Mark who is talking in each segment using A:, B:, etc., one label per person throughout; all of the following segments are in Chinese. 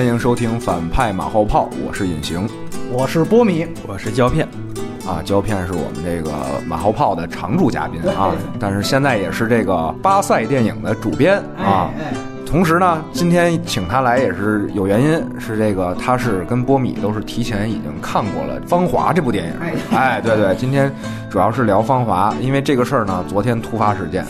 A: 欢迎收听反派马后炮，我是隐形
B: 我是波米，
C: 我是胶片，
A: 啊，胶片是我们这个马后炮的常驻嘉宾啊，但是现在也是这个巴塞电影的主编啊。
B: 哎，
A: 同时呢，今天请他来也是有原因，是这个他是跟波米都是提前已经看过了《芳华》这部电影。
B: 哎
A: 哎，对对，今天主要是聊《芳华》，因为这个事儿呢，昨天突发事件。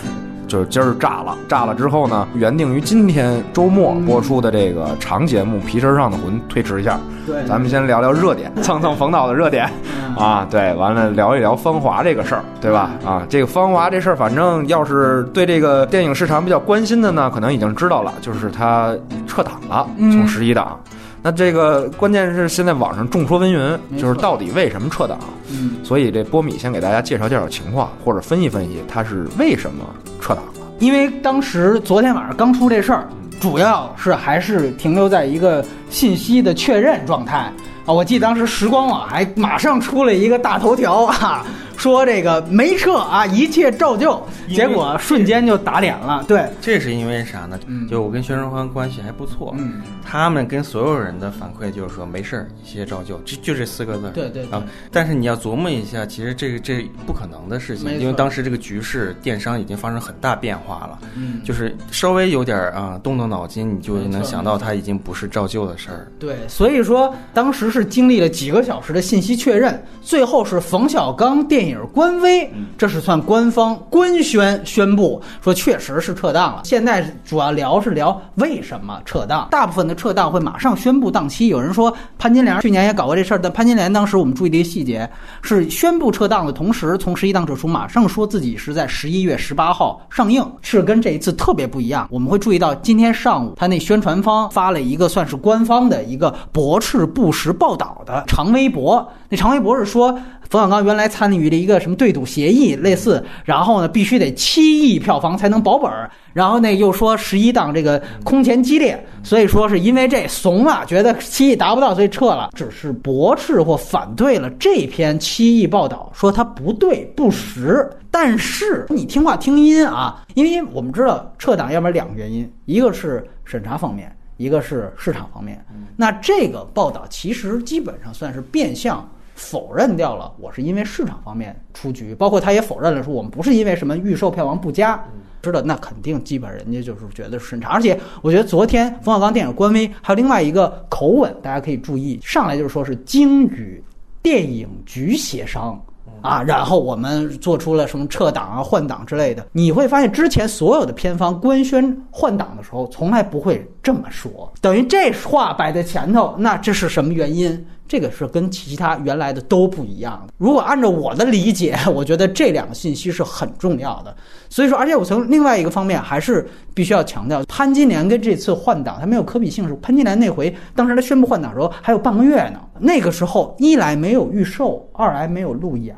A: 就是今儿炸了，炸了之后呢，原定于今天周末播出的这个长节目《皮身上的魂》推迟一下，
B: 对，
A: 咱们先聊聊热点，蹭蹭冯导的热点
B: 嗯
A: 啊，对，完了聊一聊《芳华》这个事儿，对吧？啊，这个《芳华》这事儿，反正要是对这个电影市场比较关心的呢，可能已经知道了，就是他撤档了，
B: 嗯
A: 从十一档。那这个关键是现在网上众说纷纭，就是到底为什么撤档？
B: 嗯，
A: 所以这波米先给大家介绍介绍情况，或者分析分析他是为什么撤档了。
B: 因为当时昨天晚上刚出这事儿，主要是还是停留在一个信息的确认状态啊。我记得当时时光网还马上出了一个大头条啊，说这个没撤啊，一切照旧，结果瞬间就打脸了。对，
C: 这是因为啥呢？
B: 嗯
C: 就我跟宣传方关系还不错，
B: 嗯，
C: 他们跟所有人的反馈就是说没事儿，一切照旧，就就这四个字。
B: 对对对
C: 啊，但是你要琢磨一下，其实这个这不可能的事情因为当时这个局势，电商已经发生很大变化了，
B: 嗯，
C: 就是稍微有点儿啊动动脑筋，你就能想到它已经不是照旧的事儿。
B: 对，所以说当时是经历了几个小时的信息确认，最后是冯小刚电影官微，这是算官方官宣宣布说确实是撤档了。现在主要聊是聊为什么撤档，大部分的撤档会马上宣布档期。有人说潘金莲去年也搞过这事儿，但潘金莲当时我们注意的一个细节是宣布撤档的同时，从十一档撤出，马上说自己是在十一月十八号上映，是跟这一次特别不一样。我们会注意到今天上午他那宣传方发了一个算是官方的一个驳斥不实报道的长微博，那长微博是说。冯小刚原来参与了一个什么对赌协议，类似，然后呢必须得七亿票房才能保本儿，然后呢又说十一档这个空前激烈，所以说是因为这怂了，觉得七亿达不到，所以撤了，只是驳斥或反对了这篇七亿报道，说它不对不实。但是你听话听音啊，因为我们知道撤档要不然两个原因，一个是审查方面，一个是市场方面。那这个报道其实基本上算是变相。否认掉了，我是因为市场方面出局，包括他也否认了说我们不是因为什么预售票房不佳，知道那肯定基本人家就是觉得是审查，而且我觉得昨天冯小刚电影官微还有另外一个口吻，大家可以注意，上来就是说是经与电影局协商。啊，然后我们做出了什么撤档啊、换档之类的，你会发现之前所有的片方官宣换档的时候，从来不会这么说，等于这话摆在前头，那这是什么原因？这个是跟其他原来的都不一样的。如果按照我的理解，我觉得这两个信息是很重要的。所以说，而且我从另外一个方面还是必须要强调，潘金莲跟这次换挡它没有可比性。是潘金莲那回当时他宣布换挡的时候还有半个月呢，那个时候一来没有预售，二来没有路演。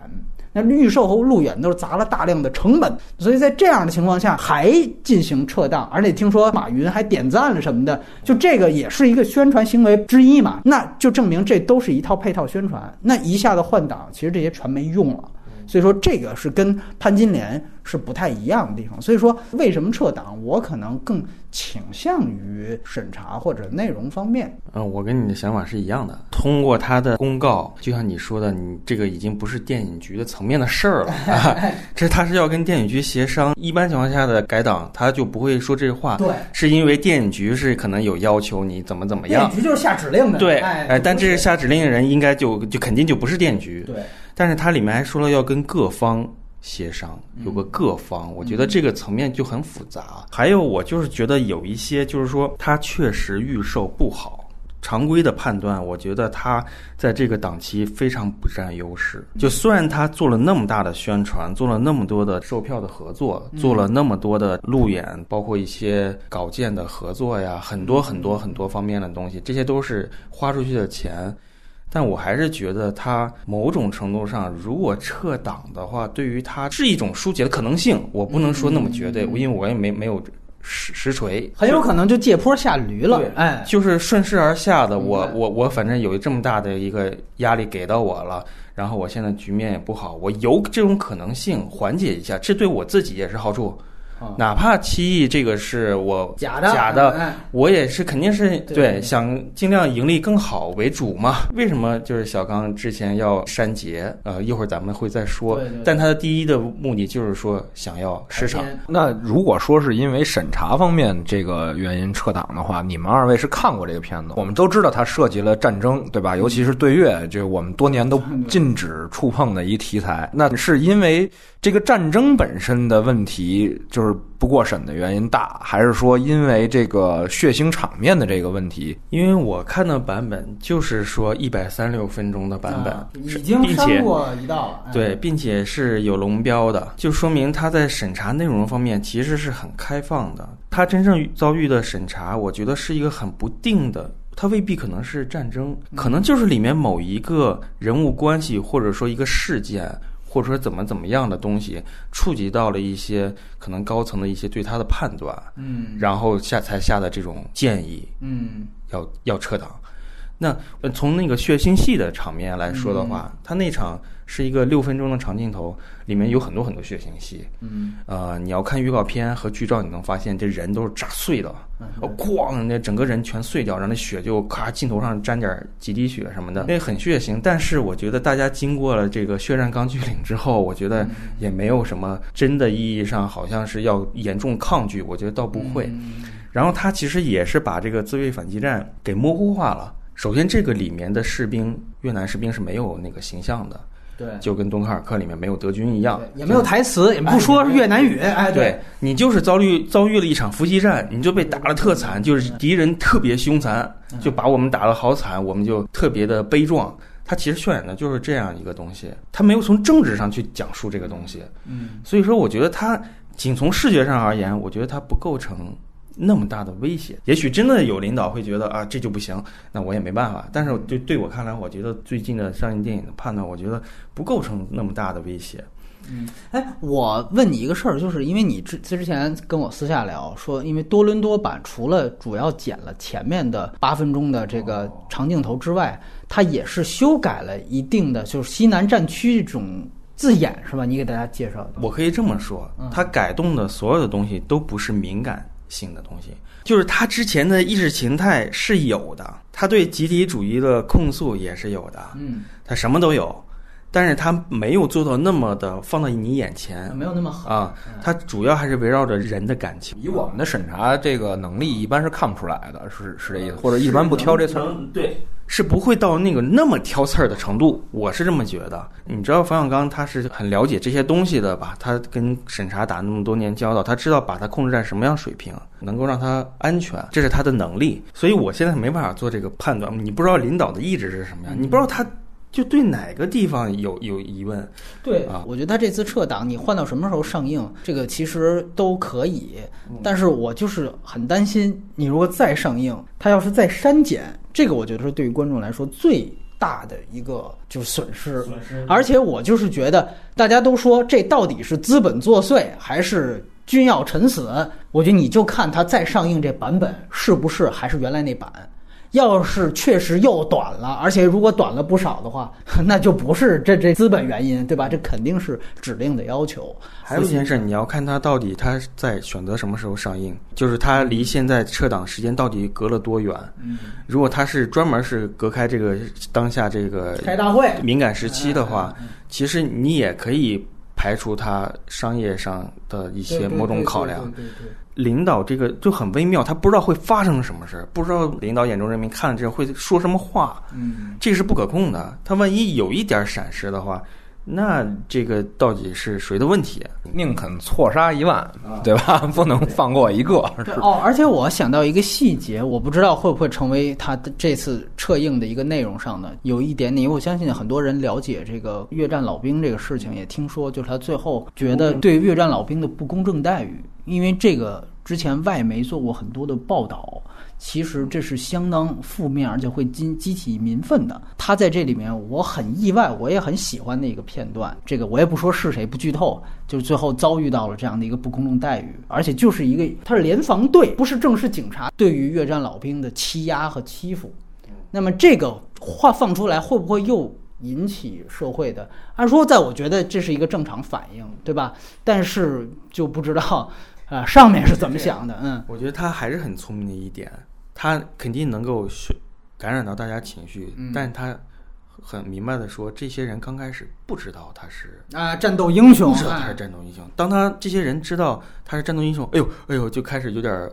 B: 那预售和路演都是砸了大量的成本，所以在这样的情况下还进行撤档，而且听说马云还点赞了什么的，就这个也是一个宣传行为之一嘛，那就证明这都是一套配套宣传。那一下子换挡，其实这些全没用了。所以说这个是跟潘金莲是不太一样的地方。所以说为什么撤档，我可能更倾向于审查或者内容方面。
C: 嗯，我跟你的想法是一样的。通过他的公告，就像你说的，你这个已经不是电影局的层面的事儿了，啊、这他是要跟电影局协商。一般情况下的改档，他就不会说这话，
B: 对，
C: 是因为电影局是可能有要求你怎么怎么样。
B: 电影局就是下指令的，
C: 对，
B: 哎，
C: 哎，但这是下指令的人应该就就肯定就不是电影局。
B: 对，
C: 但是它里面还说了要跟各方协商，有个各方，我觉得这个层面就很复杂。还有，我就是觉得有一些，就是说它确实预售不好。常规的判断，我觉得它在这个档期非常不占优势。就虽然它做了那么大的宣传，做了那么多的售票的合作，做了那么多的路演，包括一些稿件的合作呀，很多很多很多方面的东西，这些都是花出去的钱。但我还是觉得他某种程度上，如果撤档的话，对于他是一种疏解的可能性。我不能说那么绝对，因为我也没没有实实锤，
B: 很有可能就借坡下驴了
C: 对。
B: 哎，
C: 就是顺势而下的。我我我反正有这么大的一个压力给到我了，然后我现在局面也不好，我有这种可能性缓解一下，这对我自己也是好处。
B: 啊
C: 哪怕七亿这个是我
B: 假的
C: 假的，
B: 哎
C: 我也是肯定是
B: 对
C: 对想尽量盈利更好为主嘛。为什么就是小刚之前要删节？呃，一会儿咱们会再说。但他的第一的目的就是说想要市场
A: 那如果说是因为审查方面这个原因撤档的话，你们二位是看过这个片子？我们都知道它涉及了战争，对吧？尤其是对越，这我们多年都禁止触碰的一题材。那是因为这个战争本身的问题，就是不过审的原因大，还是说因为这个血腥场面的这个问题？
C: 因为我看的版本就是说一百三十六分钟的版本，
B: 已经删过一道了。哎
C: 对，并且是有龙标的，就说明他在审查内容方面其实是很开放的。他真正遭遇的审查，我觉得是一个很不定的。它未必可能是战争，可能就是里面某一个人物关系，或者说一个事件，或者说怎么怎么样的东西，触及到了一些可能高层的一些对他的判断，
B: 嗯
C: 然后下才下的这种建议，
B: 嗯
C: 要要撤档。那呃从那个血腥戏的场面来说的话，它那场是一个六分钟的长镜头，里面有很多很多血腥戏。
B: 嗯
C: 呃，你要看预告片和剧照，你能发现这人都是炸碎的，咣，那整个人全碎掉，然后那血就咔镜头上沾点几滴血什么的，那很血腥。但是我觉得大家经过了这个血战钢锯岭之后，我觉得也没有什么真的意义上好像是要严重抗拒，我觉得倒不会。
B: 嗯
C: 然后他其实也是把这个自卫反击战给模糊化了。首先，这个里面的士兵，越南士兵是没有那个形象的，
B: 对，
C: 就跟敦刻尔克里面没有德军一样，
B: 也没有台词，也不说越南语。哎，
C: 对你就是遭遇遭遇了一场伏击战，你就被打得特惨，就是敌人特别凶残，就把我们打得好惨，我们就特别的悲壮。他其实渲染的就是这样一个东西，他没有从政治上去讲述这个东西，
B: 嗯
C: 所以说我觉得他仅从视觉上而言，我觉得他不构成那么大的威胁。也许真的有领导会觉得啊这就不行，那我也没办法。但是对对我看来，我觉得最近的上映电影的判断，我觉得不构成那么大的威胁。
B: 嗯哎，我问你一个事儿，就是因为你之之前跟我私下聊说，因为多伦多版除了主要剪了前面的八分钟的这个长镜头之外，它也是修改了一定的，就是西南战区这种字眼，是吧？你给大家介绍的。
C: 我可以这么说，它改动的所有的东西都不是敏感性的东西，就是他之前的意识形态是有的，他对集体主义的控诉也是有的，
B: 嗯，
C: 他什么都有，但是他没有做到那么的放到你眼前
B: 没有那么狠。
C: 啊，他主要还是围绕着人的感情。
A: 以我们的审查这个能力，一般是看不出来的，是是这意思，或者一般不挑这刺儿。
C: 对，是不会到那个那么挑刺儿的程度，我是这么觉得。你知道冯小刚他是很了解这些东西的吧？他跟审查打那么多年交道，他知道把它控制在什么样水平，能够让他安全，这是他的能力。所以我现在没办法做这个判断。你不知道领导的意志是什么样，你不知道他就对哪个地方有有疑问。
B: 对
C: 啊
B: 我觉得他这次撤档，你换到什么时候上映，这个其实都可以。但是我就是很担心，你如果再上映，他要是再删减，这个我觉得是对于观众来说最大的一个就是损失。而且我就是觉得，大家都说这到底是资本作祟还是君要臣死？我觉得你就看他再上映这版本是不是还是原来那版。要是确实又短了，而且如果短了不少的话，那就不是这这资本原因，对吧？这肯定是指令的要求。
C: 还有一件事，你要看他到底他在选择什么时候上映，就是他离现在撤档时间到底隔了多远。
B: 嗯，
C: 如果他是专门是隔开这个当下这个
B: 开大会，
C: 敏感时期的话，
B: 嗯
C: 其实你也可以排除它商业上的一些某种考量。
B: 对对对对
C: 领导这个就很微妙，他不知道会发生什么事儿，不知道领导眼中人民看了这会说什么话，
B: 嗯，
C: 这个是不可控的。他万一有一点闪失的话，那这个到底是谁的问题？
A: 宁肯错杀一万，对吧？不能放过一个。
B: 对哦，而且我想到一个细节，我不知道会不会成为他的这次撤映的一个内容上的有一点点，因为我相信很多人了解这个越战老兵这个事情，也听说就是他最后觉得对越战老兵的不公正待遇，因为这个之前外媒做过很多的报道。其实这是相当负面，而且会激激起民愤的。他在这里面，我很意外，我也很喜欢的一个片段。这个我也不说是谁，不剧透，就是最后遭遇到了这样的一个不公正待遇，而且就是一个他是联防队，不是正式警察，对于越战老兵的欺压和欺负。那么这个话放出来，会不会又引起社会的？按说，在我觉得这是一个正常反应，对吧？但是就不知道。啊，上面是怎么想的？嗯，
C: 我觉得他还是很聪明的一点，他肯定能够是感染到大家情绪，
B: 嗯
C: 但他很明白的说，这些人刚开始不知道他是。
B: 啊，战斗英雄
C: 不知道他是
B: 啊
C: 战斗英雄，当他这些人知道他是战斗英雄，哎呦哎呦，就开始有点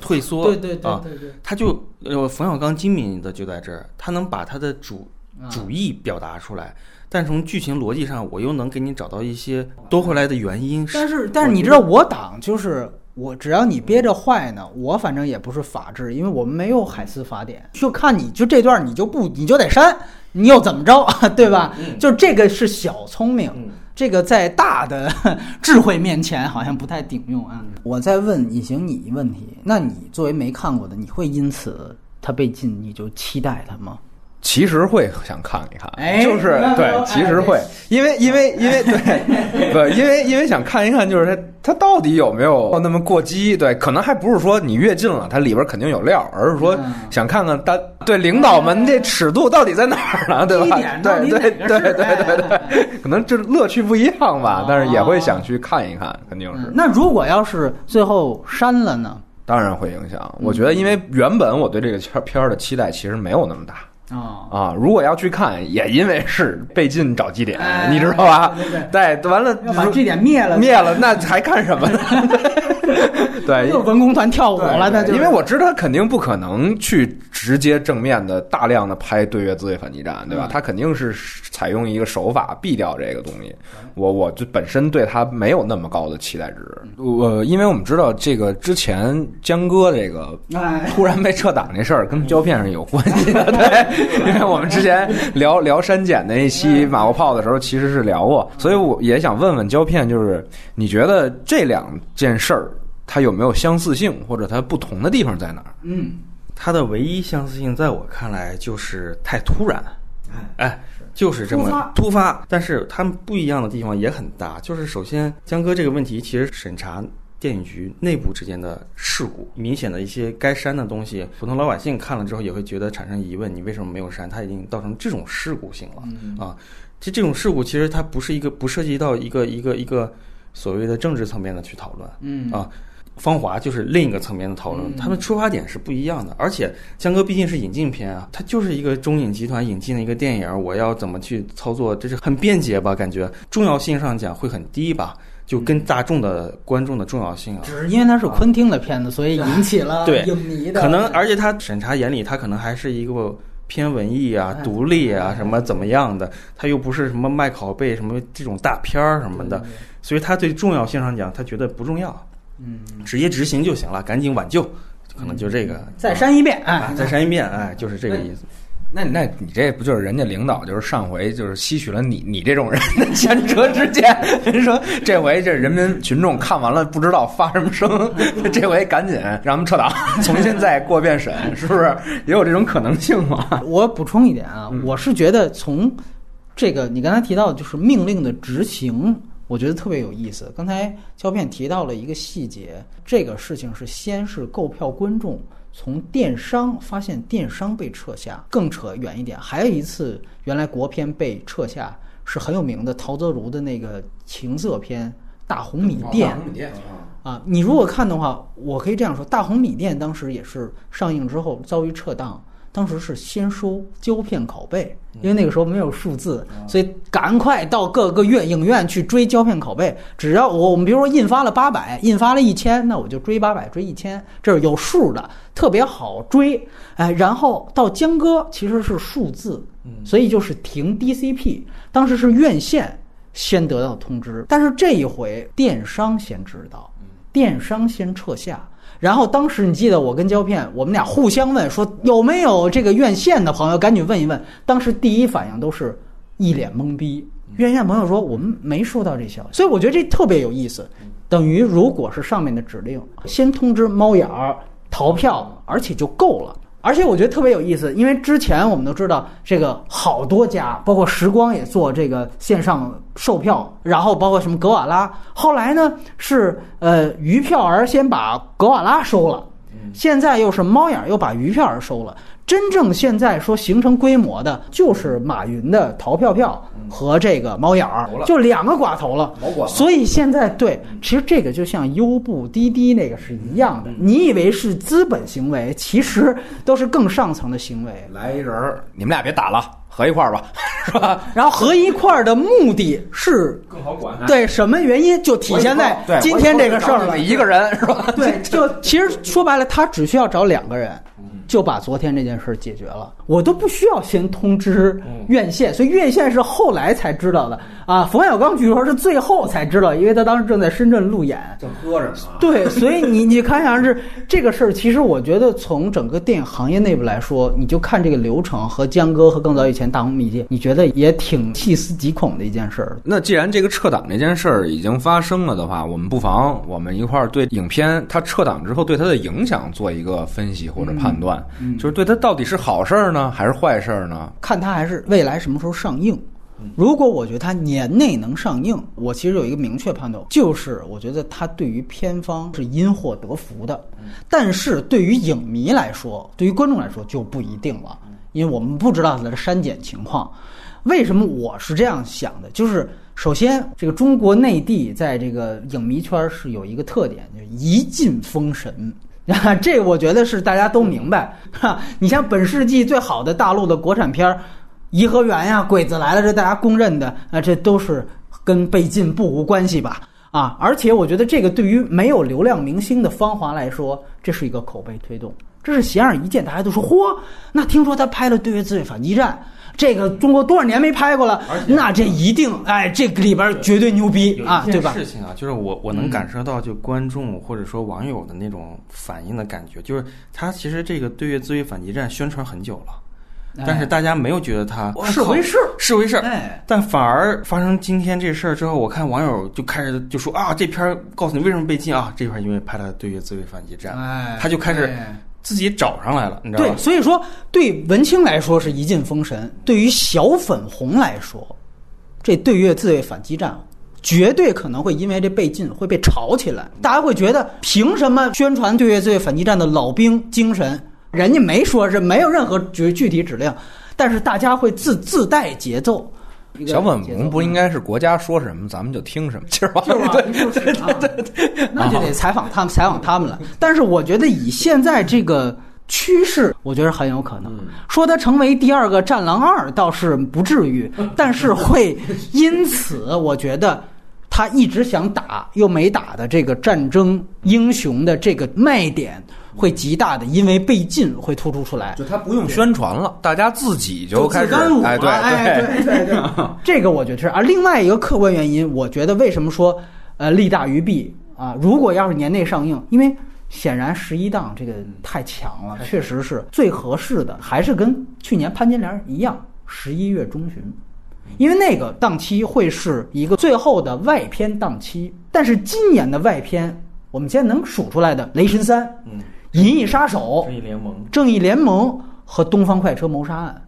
C: 退缩。
B: 对对对
C: 他就呃冯小刚精明的就在这儿，他能把他的主
B: 啊
C: 主意表达出来，但从剧情逻辑上，我又能给你找到一些多回来的原因。
B: 但是但是你知道我党就是我，只要你憋着坏呢，我反正也不是法治，因为我们没有海思法典，就看你就这段你就不你就得删，你又怎么着，对吧？就这个是小聪明，
C: 嗯
B: 这个在大的 智慧面前好像不太顶用啊。我再问隐形你一问题，那你作为没看过的，你会因此他被禁你就期待他吗？
A: 其实会想看一看，
B: 哎
A: 就是对，其实会，因为因为因为对，不，因为因为想看一看，就是它它到底有没有那么过激？对，可能还不是说你越近了，它里边肯定有料，而是说
B: 嗯
A: 想看看他对领导们这尺度到底在哪儿呢？对吧对对对对对对
B: 哎
A: 可能这乐趣不一样吧
B: 哦，
A: 但是也会想去看一看，肯定是
B: 嗯。那如果要是最后删了呢？
A: 当然会影响。我觉得，因为原本我对这个片片儿的期待其实没有那么大。
B: 啊、
A: 啊，如果要去看，也因为是被禁找基点，
B: 哎
A: 你知道吧？
B: 对对
A: 对，完了
B: 要把祭点灭了，
A: 灭了，那还看什么呢？对，
B: 又文工团跳舞了，那就
A: 因为我知道他肯定不可能去直接正面的大量的拍对越自卫反击战，对吧？
B: 嗯
A: 他肯定是采用一个手法避掉这个东西。我我就本身对他没有那么高的期待值。我因为我们知道这个之前江哥这个
B: 哎，
A: 突然被撤档这事儿跟胶片是有关系的，对，因为我们之前聊聊删减那一期马后炮的时候，其实是聊过，所以我也想问问胶片，就是你觉得这两件事儿它有没有相似性，或者它不同的地方在哪儿？
B: 嗯，
C: 它的唯一相似性，在我看来就是太突然，哎，就是这么
B: 突发
C: 突发。但是它们不一样的地方也很大，就是首先江哥这个问题，其实审查电影局内部之间的事故，明显的一些该删的东西，普通老百姓看了之后也会觉得产生疑问：你为什么没有删？它已经造成这种事故性了、
B: 嗯
C: 啊！这这种事故其实它不是一个不涉及到一个一个一个所谓的政治层面的去讨论，
B: 嗯
C: 啊。芳华就是另一个层面的讨论，
B: 嗯
C: 他们出发点是不一样的。而且江哥毕竟是引进片啊，他就是一个中影集团引进的一个电影，我要怎么去操作，这是很便捷吧？感觉重要性上讲会很低吧？就跟大众的观众的重要性啊，
B: 只是因为它是昆汀的片子，所以引起了
C: 对
B: 影迷的
C: 可能，而且他审查眼里，他可能还是一个偏文艺啊、
B: 哎
C: 独立啊什么怎么样的，他又不是什么卖拷贝什么这种大片儿什么的，所以他对重要性上讲，他觉得不重要，
B: 嗯，
C: 直接执行就行了，赶紧挽救，可能就这个。
B: 再删一遍，
C: 啊
B: 哎，，
C: 再删一遍，哎，就是这个意思。
A: 那那你这不就是人家领导就是上回就是吸取了你你这种人的前车之鉴，人说这回这人民群众看完了不知道发什么声，这回赶紧让他们撤档，重新再过遍审，是不是也有这种可能性吗？
B: 我补充一点啊，
C: 嗯
B: 我是觉得从这个你刚才提到的就是命令的执行，我觉得特别有意思。刚才胶片提到了一个细节，这个事情是先是购票观众从电商发现电商被撤下，更扯远一点，还有一次原来国片被撤下是很有名的陶泽如的那个情色片《大红米店》。啊，你如果看的话，我可以这样说，《大红米店》当时也是上映之后遭遇撤档，当时是先收胶片拷贝，因为那个时候没有数字，所以赶快到各个院影院去追胶片拷贝。只要我我们比如说印发了八百，印发了一千，那我就追八百，追一千，这是有数的，特别好追。哎，然后到江歌其实是数字，所以就是停 DCP，当时是院线先得到通知，但是这一回电商先知道。电商先撤下。然后当时你记得我跟胶片，我们俩互相问说有没有这个院线的朋友，赶紧问一问。当时第一反应都是一脸懵逼。院线朋友说我们没收到这消息，所以我觉得这特别有意思。等于如果是上面的指令，先通知猫眼儿逃票，而且就够了。而且我觉得特别有意思，因为之前我们都知道这个好多家，包括时光也做这个线上售票，然后包括什么格瓦拉，后来呢是呃鱼票儿先把格瓦拉收了。现在又是猫眼儿又把鱼票儿收了，真正现在说形成规模的，就是马云的淘票票和这个猫眼儿，就两个寡头了。所以现在对，其实这个就像优步、滴滴那个是一样的。你以为是资本行为，其实都是更上层的行为。
A: 来一人儿，你们俩别打了，合一块儿吧，是吧？
B: 然后合一块儿的目的是
A: 更好管。
B: 对什么原因，就体现在今天这个事儿了。
A: 一个人是吧？
B: 对，就其实说白了，他只需要找两个人，就把昨天这件事儿解决了。我都不需要先通知院线，所以院线是后来才知道的啊。冯小刚据说是最后才知道，因为他当时正在深圳路演。
A: 正喝着呢。
B: 对，所以你你看像是这个事儿，其实我觉得从整个电影行业内部来说，你就看这个流程和江哥和更早以前大红迷界，你觉得也挺细思极恐的一件事儿。
A: 那既然这个撤档这件事儿已经发生了的话，我们不妨我们一块儿对影片它撤档之后对它的影响做一个分析或者判断，就是对它到底是好事儿呢，还是坏事儿呢？
B: 看它还是未来什么时候上映。如果我觉得它年内能上映，我其实有一个明确判断，就是我觉得它对于片方是因祸得福的，但是对于影迷来说，对于观众来说就不一定了，因为我们不知道它的删减情况。为什么我是这样想的？就是首先，这个中国内地在这个影迷圈是有一个特点，就是一进封神。啊，这我觉得是大家都明白哈。你像本世纪最好的大陆的国产片儿，《颐和园》呀，《鬼子来了》，这大家公认的啊，这都是跟被禁不无关系吧？啊，而且我觉得这个对于没有流量明星的芳华来说，这是一个口碑推动，这是显而易见，大家都说嚯，那听说他拍了《对越自卫反击战》。这个中国多少年没拍过了，那这一定哎，这个里边绝对牛逼啊，对吧？
C: 事情啊，就是我我能感受到，就观众或者说网友的那种反应的感觉，就是他其实这个对越自卫反击战宣传很久了，但是大家没有觉得他
B: 是回事，
C: 是回事，
B: 哎，
C: 但反而发生今天这事儿之后，我看网友就开始就说啊，这片儿告诉你为什么被禁啊，这片儿因为拍了对越自卫反击战，
B: 哎，
C: 他就开始。自己找上来了，你知道
B: 吗？对，所以说对文青来说是一进封神，对于小粉红来说，这对越自卫反击战绝对可能会因为这被禁会被炒起来，大家会觉得凭什么宣传对越自卫反击战的老兵精神？人家没说是没有任何具具体指令，但是大家会自自带节奏。
A: 小粉红不应该是国家说什么咱们就听什么，是吧？
B: 对对对对，那就得采访他们，采访他们了。但是我觉得以现在这个趋势，我觉得很有可能说他成为第二个《战狼二》倒是不至于，但是会因此，我觉得他一直想打又没打的这个战争英雄的这个卖点。会极大的，因为被禁会突出出来，
A: 就他不用宣传了，大家自己就开始
B: 哎
A: 对
B: 对对对，这个我觉得是。而另外一个客观原因，我觉得为什么说呃利大于弊啊？如果要是年内上映，因为显然十一档这个太强了，确实是最合适的，还是跟去年潘金莲一样，十一月中旬，因为那个档期会是一个最后的外片档期。但是今年的外片，我们现在能数出来的《雷神三》，
C: 嗯。
B: 《银翼杀手》、
C: 正义联盟、
B: 正义联盟和《东方快车谋杀案》，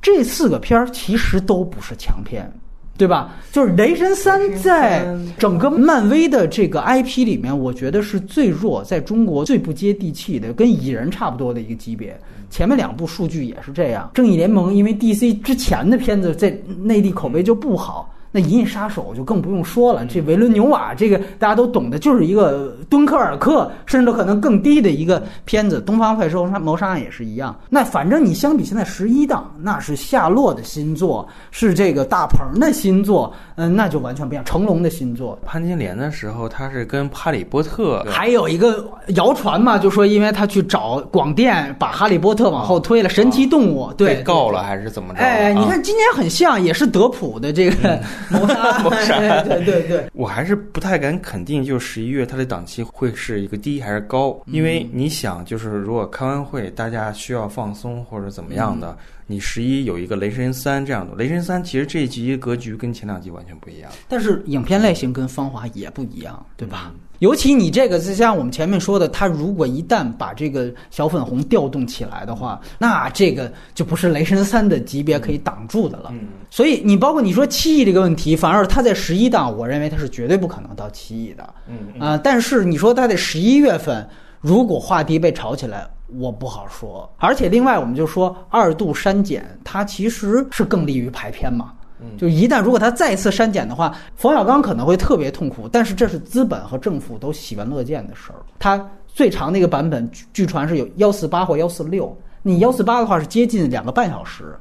B: 这四个片儿其实都不是强片，对吧？就是《雷神三》在整个漫威的这个 IP 里面，我觉得是最弱，在中国最不接地气的，跟蚁人差不多的一个级别。前面两部数据也是这样，《正义联盟》因为 DC 之前的片子在内地口碑就不好。那《银翼杀手》就更不用说了，这维伦纽瓦这个大家都懂的，就是一个敦刻尔克，甚至可能更低的一个片子。《东方快车谋杀谋杀案》也是一样。那反正你相比现在十一档，那是夏洛的新作，是这个大鹏的新作，嗯，那就完全不一样。成龙的新作，
C: 潘金莲的时候，他是跟哈利波特，
B: 还有一个谣传嘛，就说因为他去找广电，把哈利波特往后推了，《神奇动物》对
C: 被告了还是怎么着？
B: 哎，你看今年很像，也是德普的这个。谋杀，谋杀，对对对，
C: 我还是不太敢肯定，就十一月它的档期会是一个低还是高，因为你想，就是如果开完会，大家需要放松或者怎么样的。你十一有一个雷神三这样的，雷神三其实这一集格局跟前两集完全不一样，
B: 但是影片类型跟芳华也不一样，对吧？尤其你这个就像我们前面说的，他如果一旦把这个小粉红调动起来的话，那这个就不是雷神三的级别可以挡住的了。所以你包括你说七亿这个问题，反而他在十一档，我认为他是绝对不可能到七亿的。
C: 嗯
B: 啊，但是你说他在十一月份如果话题被炒起来。我不好说。而且另外，我们就说二度删减，它其实是更利于排片嘛。就一旦如果他再次删减的话，冯小刚可能会特别痛苦，但是这是资本和政府都喜闻乐见的事儿。他最长那个版本据据传是有幺四八或幺四六，你幺四八的话是接近两个半小时，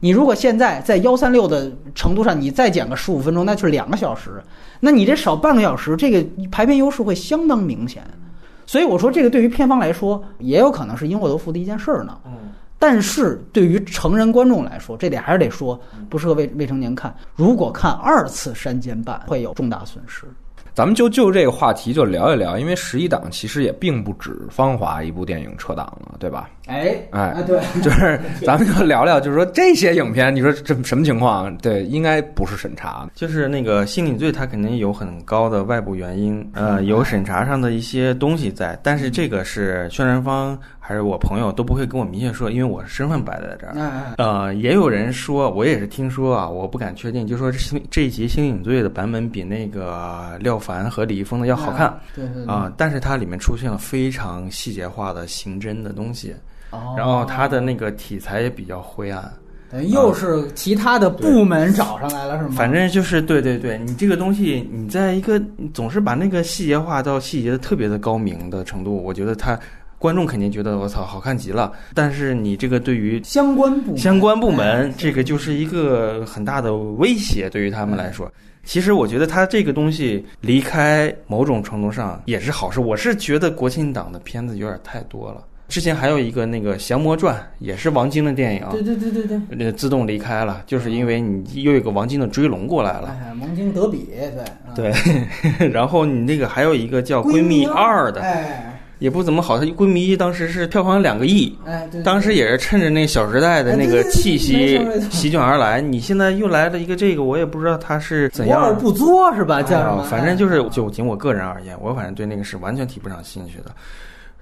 B: 你如果现在在幺三六的程度上你再减个十五分钟，那就是两个小时，那你这少半个小时，这个排片优势会相当明显。所以我说这个对于片方来说，也有可能是因祸得福的一件事儿呢。但是对于成人观众来说，这点还是得说，不适合未未成年看。如果看二次删减版，会有重大损失。
A: 咱们就就这个话题就聊一聊，因为十一档其实也并不止《芳华》一部电影撤档了，对吧？
B: 哎
A: 哎，
B: 对，
A: 就是 咱们就聊聊，就是说这些影片，你说这什么情况？对，应该不是审查，
C: 就是那个《心理罪》，它肯定有很高的外部原因，呃，有审查上的一些东西在，但是这个是宣传方还是我朋友都不会跟我明确说，因为我身份摆在这儿。
B: 哎
C: 呃，也有人说，我也是听说啊，我不敢确定，就说这新这一集《星影罪》的版本比那个廖凡和李易峰的要好看
B: 对对对
C: 啊、但是它里面出现了非常细节化的刑侦的东西，
B: 哦
C: 然后它的那个题材也比较灰暗。
B: 又是其他的部门找上来了，是吗？
C: 反正就是对对对，你这个东西，你在一个你总是把那个细节化到细节的特别的高明的程度，我觉得他观众肯定觉得我操好看极了。但是你这个对于
B: 相关部门
C: 相关部门，这个就是一个很大的威胁，对于他们来说。其实我觉得他这个东西离开某种程度上也是好事。我是觉得国庆档的片子有点太多了。之前还有一个那个《降魔传》，也是王晶的电影，
B: 对对对对对。
C: 呃，自动离开了，就是因为你又有一个王晶的追龙过来了。
B: 哎，王晶德比，对
C: 对，然后你那个还有一个叫《闺蜜二》的，
B: 哎
C: 也不怎么好。它《闺蜜一》当时是票房两个亿，
B: 哎，对，对
C: 当时也是趁着那《小时代》的那个气
B: 哎
C: 息席卷而来。你现在又来了一个这个，我也不知道它是怎样。
B: 不作是吧？叫
C: 哎呀
B: 什么？
C: 反正就是，就仅我个人而言，我反正对那个是完全提不上兴趣的。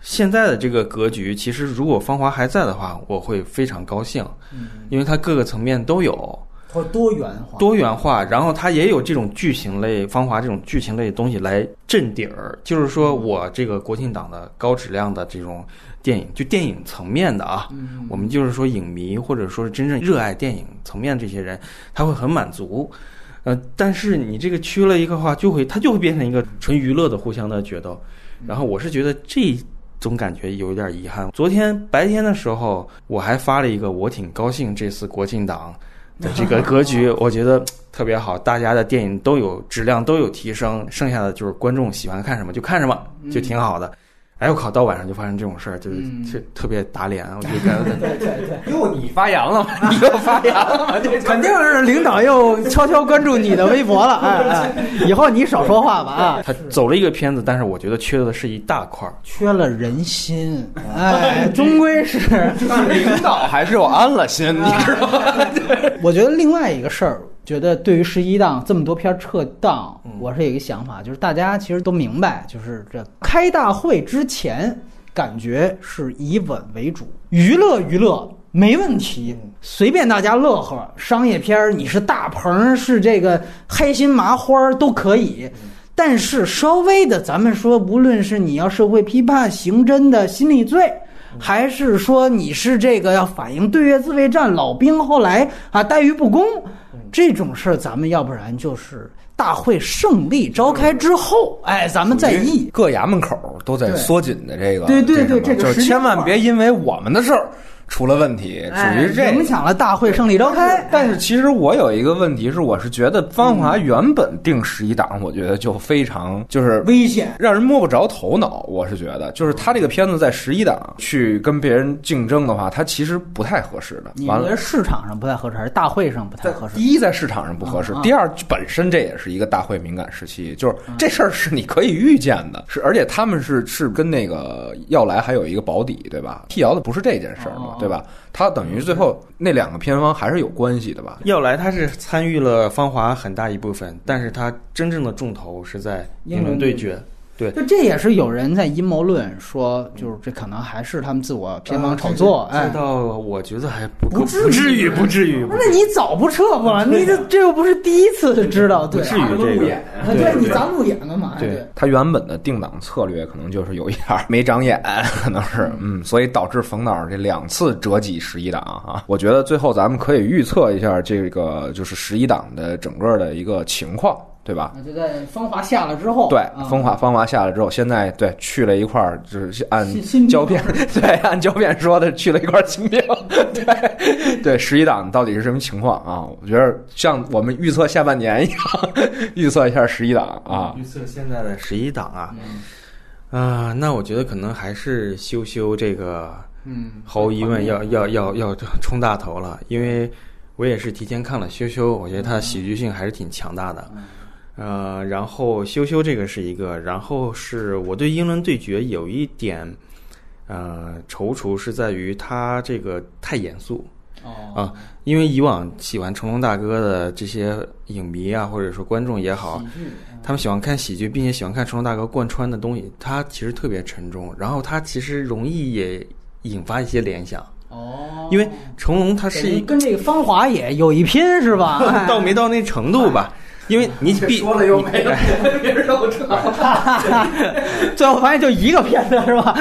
C: 现在的这个格局，其实如果芳华还在的话，我会非常高兴，
B: 嗯
C: 因为它各个层面都有。
B: 或多元化，
C: 多元化，然后它也有这种剧情类、芳华这种剧情类的东西来镇底儿。就是说我这个国庆档的高质量的这种电影，就电影层面的啊，
B: 嗯
C: 我们就是说影迷或者说是真正热爱电影层面这些人，他会很满足。呃，但是你这个缺了一个话，就会它就会变成一个纯娱乐的互相的决斗。然后我是觉得这种感觉有一点遗憾。昨天白天的时候，我还发了一个，我挺高兴这次国庆档的这个格局，我觉得特别好，大家的电影都有质量都有提升，剩下的就是观众喜欢看什么就看什么，就挺好的。哎我靠，到晚上就发生这种事儿，就是
B: 嗯
C: 特特别打脸，我就 感觉
B: 对对对。
A: 又你发言了吗？你 又发言了
B: 肯定是领导又悄悄关注你的微博了，哎哎，以后你少说话吧啊！
C: 他走了一个片子，但是我觉得缺的是一大块儿。
B: 缺了人心，哎，终归是。
A: 领导还是有安了心，你知道吗？
B: 我觉得另外一个事儿，觉得对于十一档这么多片儿撤档，我是有一个想法，就是大家其实都明白，就是这开大会之前，感觉是以稳为主，娱乐娱乐没问题，随便大家乐呵。商业片儿你是大棚儿是这个开心麻花儿都可以。但是稍微的，咱们说，无论是你要社会批判、刑侦的心理罪，还是说你是这个要反映对越自卫战老兵后来啊待遇不公，这种事儿，咱们要不然就是大会胜利召开之后，哎，咱们再议。
A: 各衙门口都在缩紧的这个，
B: 对对对
A: 这什么就是千万别因为我们的事儿出了问题，属
B: 哎
A: 于这个。
B: 影响了大会胜利召开。
A: 但是其实我有一个问题是，我是觉得《芳华》原本定十一档，我觉得就非常就是
B: 危险，
A: 让人摸不着头脑。我是觉得，就是他这个片子在十一档去跟别人竞争的话，它其实不太合适的。
B: 你
A: 完了
B: 觉得，市场上不太合适，还是大会上不太合适？
A: 第一在市场上不合适第二本身这也是一个大会敏感时期，就是这事儿是你可以预见的，是而且他们是是跟那个要来还有一个保底，对吧？辟谣的不是这件事儿嘛
B: 哦，
A: 对吧？他等于最后那两个片方还是有关系的吧？
C: 要来，他是参与了《芳华》很大一部分，但是他真正的重头是在《英伦对决》。对
B: 就这也是有人在阴谋论说，就是这可能还是他们自我偏方炒作，哎
C: 这。倒我觉得还不够
B: 不至于
C: 不至于，不至于。
B: 那你早不撤不了，你这这又不是第一次知道，对，
C: 不至于这个
B: 啊对你砸路演干嘛？
C: 对
B: 对，
A: 他原本的定档策略可能就是有一点没长眼，可能是嗯，所以导致冯导这两次折戟十一档啊。我觉得最后咱们可以预测一下这个就是十一档的整个的一个情况，对吧？
B: 那就在芳华下了之后，
A: 对
B: 啊，
A: 风华芳华下了之后，现在对去了一块儿，就是按胶片，对，按胶片说的去了一块儿新兵，对对，十一档到底是什么情况啊？我觉得像我们预测下半年一样，预测一下十一档啊。
C: 预测现在的十一档啊，
B: 嗯
C: 啊、那我觉得可能还是修修这个
B: 嗯，
C: 毫无疑问要要要要冲大头了，因为我也是提前看了羞羞，我觉得它的喜剧性还是挺强大的。呃，然后羞羞这个是一个，然后是我对英伦对决有一点呃踌躇，是在于它这个太严肃。
B: 哦。
C: 啊，因为以往喜欢成龙大哥的这些影迷啊，或者说观众也好，他们喜欢看喜剧，并且喜欢看成龙大哥贯穿的东西，他其实特别沉重，然后他其实容易也引发一些联想，
B: 哦，
C: 因为成龙他是一
B: 跟这个芳华也有一拼是吧？哎
C: 到没到那程度吧，因为你必
A: 说了又没了，别绕扯。
B: 最后发现就一个片子是吧？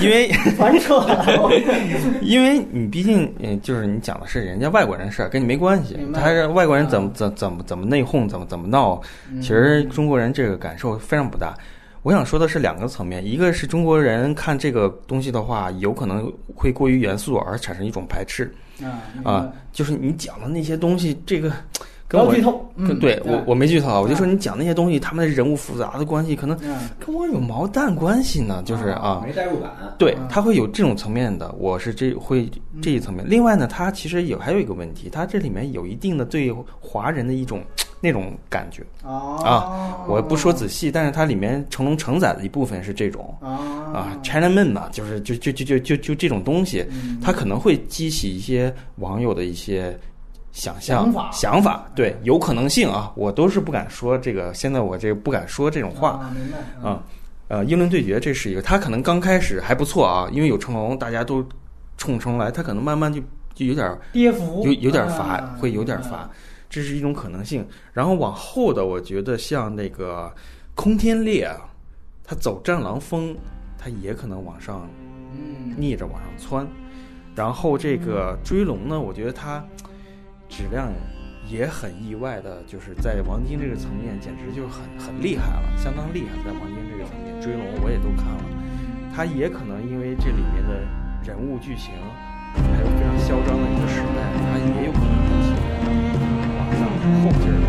C: 因为
B: 全扯了。
C: 因为你毕竟嗯，就是你讲的是人家外国人事儿，跟你没关系他是外国人怎么怎怎么怎么内讧，怎么怎么闹，其实中国人这个感受非常不大。我想说的是两个层面，一个是中国人看这个东西的话，有可能会过于严肃而产生一种排斥啊，就是你讲的那些东西，这个跟我
B: 剧透嗯
C: 对
B: 对。
C: 我我没剧透啊，我就说你讲那些东西，他们的人物复杂的关系，可能
B: 嗯。
C: 跟我有毛蛋关系呢，就是啊，
A: 没代入感。
C: 对
B: 嗯，
C: 它会有这种层面的，我是这会这一层面。另外呢，他其实有还有一个问题，他这里面有一定的对华人的一种那种感觉。
B: 哦。
C: 啊，我不说仔细，但是它里面成龙承载的一部分是这种
B: 啊
C: 啊，China Man 嘛，就是就就就就就就这种东西，
B: 嗯。
C: 它可能会激起一些网友的一些。想象
B: 想法。
C: 想法，对，有可能性啊，我都是不敢说这个，现在我这个不敢说这种话，
B: 啊，明白
C: 啊，呃，英伦对决这是一个，他可能刚开始还不错啊，因为有成龙，大家都冲成龙来，他可能慢慢就就有点儿
B: 跌幅
C: 有有点儿乏，
B: 啊
C: 会有点儿乏，这是一种可能性。然后往后的，我觉得像那个空天猎啊，他走战狼风，他也可能往上
B: 嗯。
C: 逆着往上窜。然后这个追龙呢，我觉得它质量也很意外的，就是在王晶这个层面，简直就是很很厉害了，相当厉害。在王晶这个层面，追龙我也都看了，他也可能因为这里面的人物剧情，还有非常嚣张的一个时代，他也有可能在体验往上后劲儿